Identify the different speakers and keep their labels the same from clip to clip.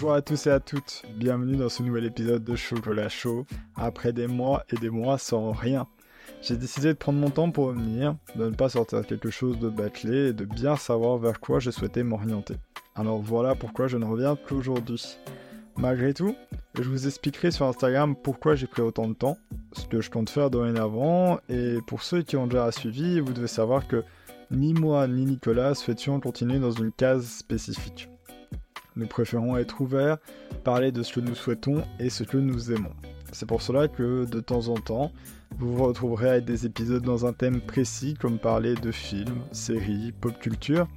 Speaker 1: Bonjour à tous et à toutes, bienvenue dans ce nouvel épisode de Chocolat Chaud. Après des mois et des mois sans rien, j'ai décidé de prendre mon temps pour revenir, de ne pas sortir quelque chose de bâclé et de bien savoir vers quoi je souhaitais m'orienter. Alors voilà pourquoi je ne reviens qu'aujourd'hui. Malgré tout, je vous expliquerai sur Instagram pourquoi j'ai pris autant de temps, ce que je compte faire dorénavant, et pour ceux qui ont déjà suivi, vous devez savoir que ni moi ni Nicolas souhaitions continuer dans une case spécifique. Nous préférons être ouverts, parler de ce que nous souhaitons et ce que nous aimons. C'est pour cela que de temps en temps, vous vous retrouverez avec des épisodes dans un thème précis comme parler de films, séries, pop culture,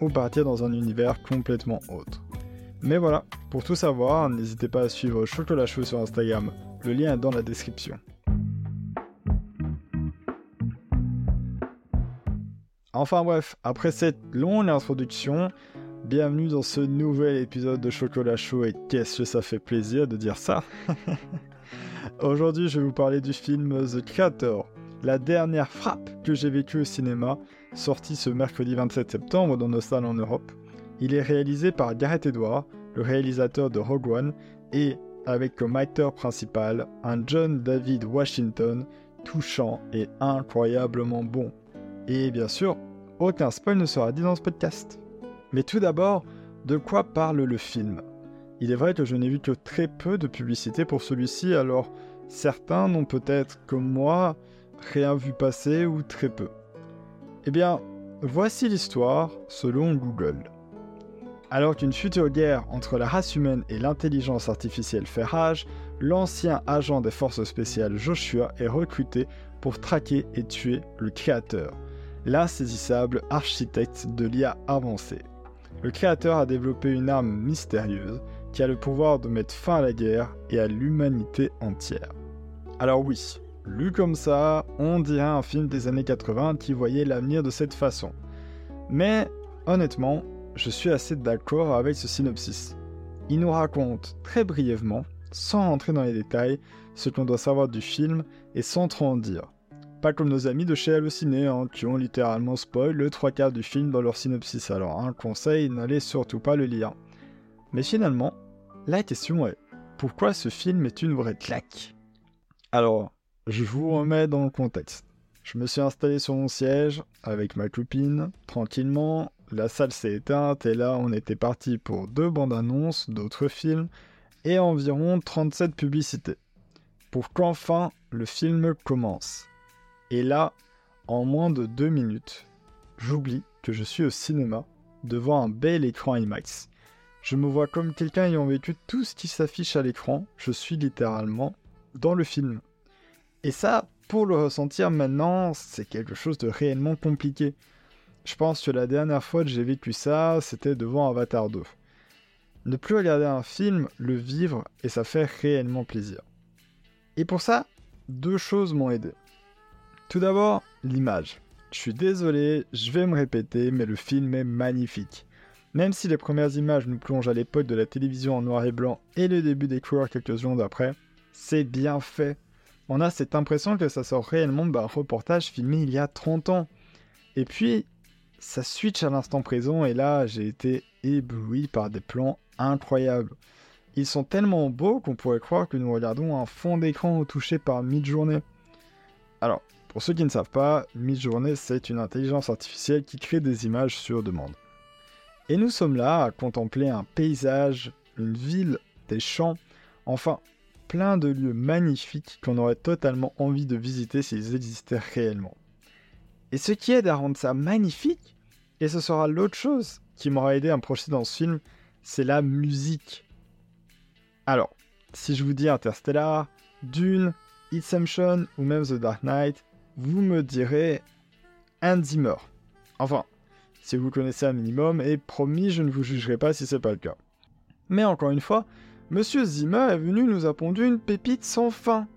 Speaker 1: ou partir dans un univers complètement autre. Mais voilà, pour tout savoir, n'hésitez pas à suivre Chocolat Chaud sur Instagram, le lien est dans la description. Enfin bref, après cette longue introduction, Bienvenue dans ce nouvel épisode de Chocolat Chaud et qu'est-ce que ça fait plaisir de dire ça Aujourd'hui je vais vous parler du film The Creator, la dernière frappe que j'ai vécue au cinéma, sorti ce mercredi 27 septembre dans nos salles en Europe. Il est réalisé par Gareth Edwards, le réalisateur de Rogue One, et avec comme acteur principal un John David Washington touchant et incroyablement bon. Et bien sûr, aucun spoil ne sera dit dans ce podcast. Mais tout d'abord, de quoi parle le film? Il est vrai que je n'ai vu que très peu de publicité pour celui-ci, alors certains n'ont peut-être, comme moi, rien vu passer ou très peu. Eh bien, voici l'histoire selon Google. Alors qu'une future guerre entre la race humaine et l'intelligence artificielle fait rage, l'ancien agent des forces spéciales Joshua est recruté pour traquer et tuer le créateur, l'insaisissable architecte de l'IA avancée le créateur a développé une arme mystérieuse qui a le pouvoir de mettre fin à la guerre et à l'humanité entière. Alors oui, lu comme ça, on dirait un film des années 80 qui voyait l'avenir de cette façon. Mais honnêtement, je suis assez d'accord avec ce synopsis. Il nous raconte très brièvement, sans entrer dans les détails, ce qu'on doit savoir du film et sans trop en dire. Pas comme nos amis de chez Allociné, hein, qui ont littéralement spoil le trois quarts du film dans leur synopsis. Alors, un conseil, n'allez surtout pas le lire. Mais finalement, la question est pourquoi ce film est une vraie claque? Alors, je vous remets dans le contexte. Je me suis installé sur mon siège avec ma copine, tranquillement. La salle s'est éteinte et là, on était parti pour deux bandes annonces d'autres films et environ 37 publicités. Pour qu'enfin le film commence. Et là, en moins de deux minutes, j'oublie que je suis au cinéma devant un bel écran IMAX. Je me vois comme quelqu'un ayant vécu tout ce qui s'affiche à l'écran, je suis littéralement dans le film. Et ça, pour le ressentir maintenant, c'est quelque chose de réellement compliqué. Je pense que la dernière fois que j'ai vécu ça, c'était devant Avatar 2. Ne plus regarder un film, le vivre, et ça fait réellement plaisir. Et pour ça, deux choses m'ont aidé. Tout d'abord, l'image. Je suis désolé, je vais me répéter, mais le film est magnifique. Même si les premières images nous plongent à l'époque de la télévision en noir et blanc et le début des couleurs quelques secondes après, c'est bien fait. On a cette impression que ça sort réellement d'un reportage filmé il y a 30 ans. Et puis, ça switch à l'instant présent et là, j'ai été ébloui par des plans incroyables. Ils sont tellement beaux qu'on pourrait croire que nous regardons un fond d'écran touché par mid-journée. Alors, pour ceux qui ne savent pas, Midjourney, c'est une intelligence artificielle qui crée des images sur demande. Et nous sommes là à contempler un paysage, une ville, des champs, enfin, plein de lieux magnifiques qu'on aurait totalement envie de visiter s'ils existaient réellement. Et ce qui aide à rendre ça magnifique, et ce sera l'autre chose qui m'aura aidé à me projeter dans ce film, c'est la musique. Alors, si je vous dis Interstellar, Dune, Inception ou même The Dark Knight, vous me direz un Zimmer. Enfin, si vous connaissez un minimum, et promis, je ne vous jugerai pas si c'est pas le cas. Mais encore une fois, Monsieur Zimmer est venu nous a pondu une pépite sans fin,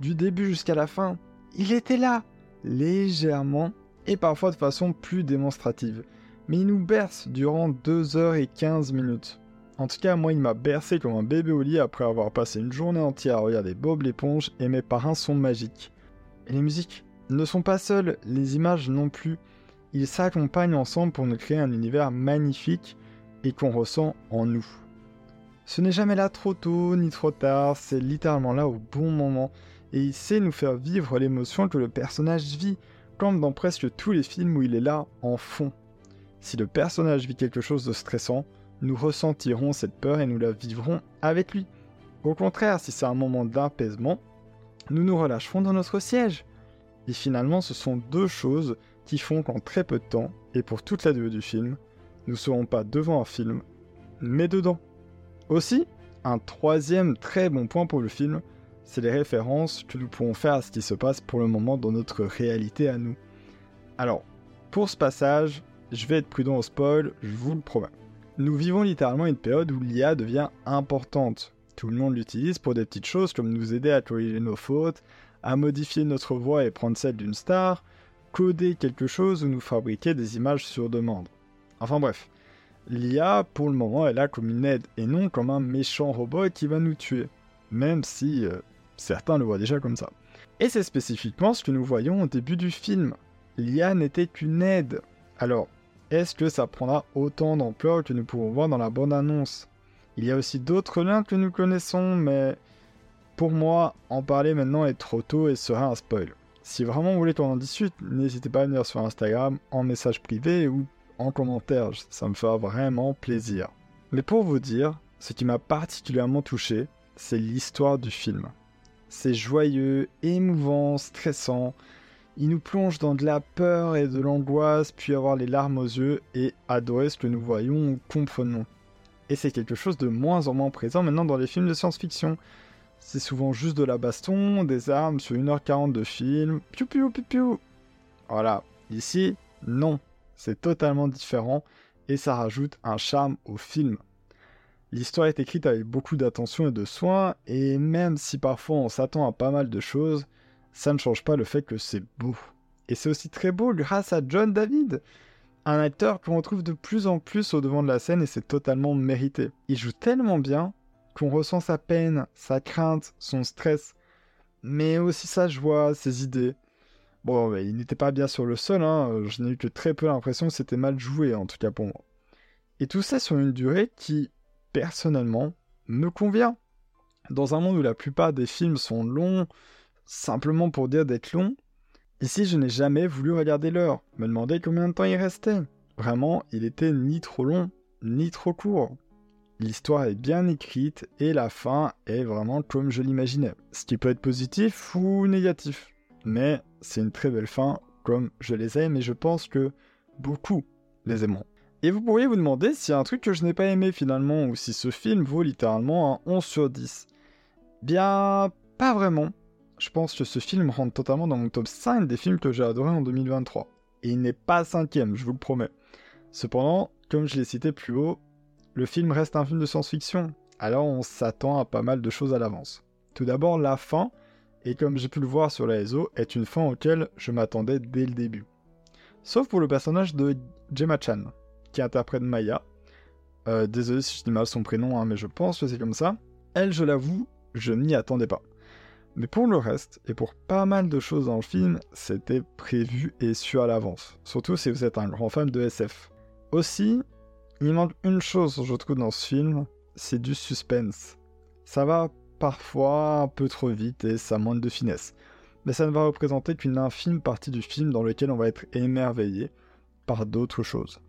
Speaker 1: du début jusqu'à la fin. Il était là, légèrement, et parfois de façon plus démonstrative. Mais il nous berce durant 2h15 minutes. En tout cas, moi, il m'a bercé comme un bébé au lit après avoir passé une journée entière à regarder Bob l'éponge et mes parrains sont magiques. Et les musiques? Ne sont pas seuls, les images non plus. Ils s'accompagnent ensemble pour nous créer un univers magnifique et qu'on ressent en nous. Ce n'est jamais là trop tôt ni trop tard, c'est littéralement là au bon moment, et il sait nous faire vivre l'émotion que le personnage vit, comme dans presque tous les films où il est là en fond. Si le personnage vit quelque chose de stressant, nous ressentirons cette peur et nous la vivrons avec lui. Au contraire, si c'est un moment d'apaisement, nous nous relâcherons dans notre siège. Et finalement, ce sont deux choses qui font qu'en très peu de temps, et pour toute la durée du film, nous ne serons pas devant un film, mais dedans. Aussi, un troisième très bon point pour le film, c'est les références que nous pourrons faire à ce qui se passe pour le moment dans notre réalité à nous. Alors, pour ce passage, je vais être prudent au spoil, je vous le promets. Nous vivons littéralement une période où l'IA devient importante. Tout le monde l'utilise pour des petites choses comme nous aider à corriger nos fautes, à modifier notre voix et prendre celle d'une star, coder quelque chose ou nous fabriquer des images sur demande. Enfin bref, l'IA pour le moment est là comme une aide et non comme un méchant robot qui va nous tuer, même si euh, certains le voient déjà comme ça. Et c'est spécifiquement ce que nous voyons au début du film. L'IA n'était qu'une aide. Alors, est-ce que ça prendra autant d'ampleur que nous pouvons voir dans la bande-annonce? Il y a aussi d'autres liens que nous connaissons, mais pour moi, en parler maintenant est trop tôt et serait un spoil. Si vraiment vous voulez qu'on en discute, n'hésitez pas à venir sur Instagram en message privé ou en commentaire, ça me fera vraiment plaisir. Mais pour vous dire, ce qui m'a particulièrement touché, c'est l'histoire du film. C'est joyeux, émouvant, stressant. Il nous plonge dans de la peur et de l'angoisse, puis avoir les larmes aux yeux et adorer ce que nous voyons ou comprenons. Et c'est quelque chose de moins en moins présent maintenant dans les films de science-fiction. C'est souvent juste de la baston, des armes sur 1h40 de film. Piu piu piu piu. Voilà. Ici, non. C'est totalement différent et ça rajoute un charme au film. L'histoire est écrite avec beaucoup d'attention et de soin, et même si parfois on s'attend à pas mal de choses, ça ne change pas le fait que c'est beau. Et c'est aussi très beau grâce à John David, un acteur qu'on retrouve de plus en plus au devant de la scène et c'est totalement mérité. Il joue tellement bien qu'on ressent sa peine, sa crainte, son stress, mais aussi sa joie, ses idées. Bon, il n'était pas bien sur le sol, hein. je n'ai eu que très peu l'impression que c'était mal joué, en tout cas pour moi. Et tout ça sur une durée qui, personnellement, me convient. Dans un monde où la plupart des films sont longs, simplement pour dire d'être longs, ici je n'ai jamais voulu regarder l'heure, me demander combien de temps il restait. Vraiment, il était ni trop long, ni trop court. L'histoire est bien écrite et la fin est vraiment comme je l'imaginais. Ce qui peut être positif ou négatif. Mais c'est une très belle fin comme je les aime et je pense que beaucoup les aimeront. Et vous pourriez vous demander s'il y a un truc que je n'ai pas aimé finalement ou si ce film vaut littéralement un 11 sur 10. Bien, pas vraiment. Je pense que ce film rentre totalement dans mon top 5 des films que j'ai adoré en 2023. Et il n'est pas cinquième, je vous le promets. Cependant, comme je l'ai cité plus haut, le film reste un film de science-fiction, alors on s'attend à pas mal de choses à l'avance. Tout d'abord, la fin, et comme j'ai pu le voir sur la réseau, est une fin auquel je m'attendais dès le début. Sauf pour le personnage de Gemma Chan, qui interprète Maya. Euh, désolé si je dis mal son prénom, hein, mais je pense que c'est comme ça. Elle, je l'avoue, je n'y attendais pas. Mais pour le reste, et pour pas mal de choses dans le film, c'était prévu et su à l'avance. Surtout si vous êtes un grand fan de SF. Aussi, il manque une chose, je trouve, dans ce film, c'est du suspense. Ça va parfois un peu trop vite et ça manque de finesse. Mais ça ne va représenter qu'une infime partie du film dans lequel on va être émerveillé par d'autres choses.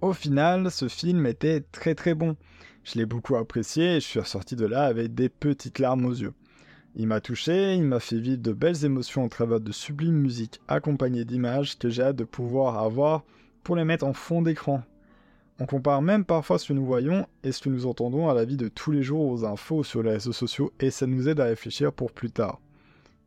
Speaker 1: Au final, ce film était très très bon. Je l'ai beaucoup apprécié et je suis ressorti de là avec des petites larmes aux yeux. Il m'a touché, il m'a fait vivre de belles émotions au travers de sublimes musiques accompagnées d'images que j'ai hâte de pouvoir avoir pour les mettre en fond d'écran on compare même parfois ce que nous voyons et ce que nous entendons à la vie de tous les jours aux infos sur les réseaux sociaux et ça nous aide à réfléchir pour plus tard.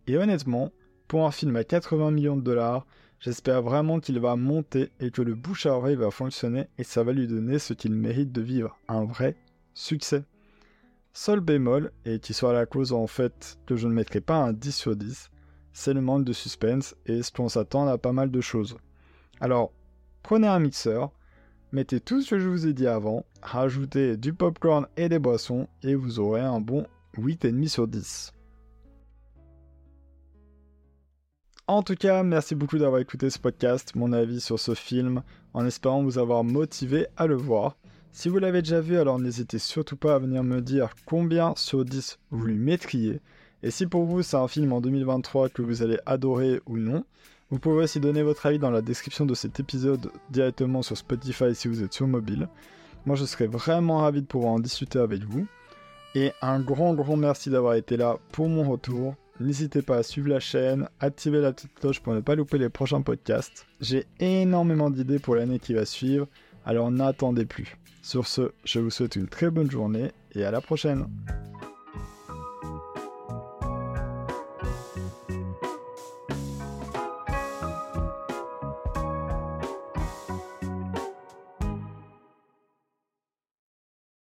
Speaker 1: Et honnêtement, pour un film à 80 millions de dollars, j'espère vraiment qu'il va monter et que le bouche à oreille va fonctionner et ça va lui donner ce qu'il mérite de vivre, un vrai succès. Seul bémol, et qui soit la cause en fait que je ne mettrai pas un 10 sur 10, c'est le manque de suspense et ce qu'on s'attend à pas mal de choses. Alors, prenez un mixeur, Mettez tout ce que je vous ai dit avant, rajoutez du popcorn et des boissons et vous aurez un bon 8,5 sur 10. En tout cas, merci beaucoup d'avoir écouté ce podcast, mon avis sur ce film, en espérant vous avoir motivé à le voir. Si vous l'avez déjà vu, alors n'hésitez surtout pas à venir me dire combien sur 10 vous lui mettriez. Et si pour vous c'est un film en 2023 que vous allez adorer ou non, vous pouvez aussi donner votre avis dans la description de cet épisode directement sur Spotify si vous êtes sur mobile. Moi je serais vraiment ravi de pouvoir en discuter avec vous. Et un grand grand merci d'avoir été là pour mon retour. N'hésitez pas à suivre la chaîne, activer la petite cloche pour ne pas louper les prochains podcasts. J'ai énormément d'idées pour l'année qui va suivre, alors n'attendez plus. Sur ce, je vous souhaite une très bonne journée et à la prochaine.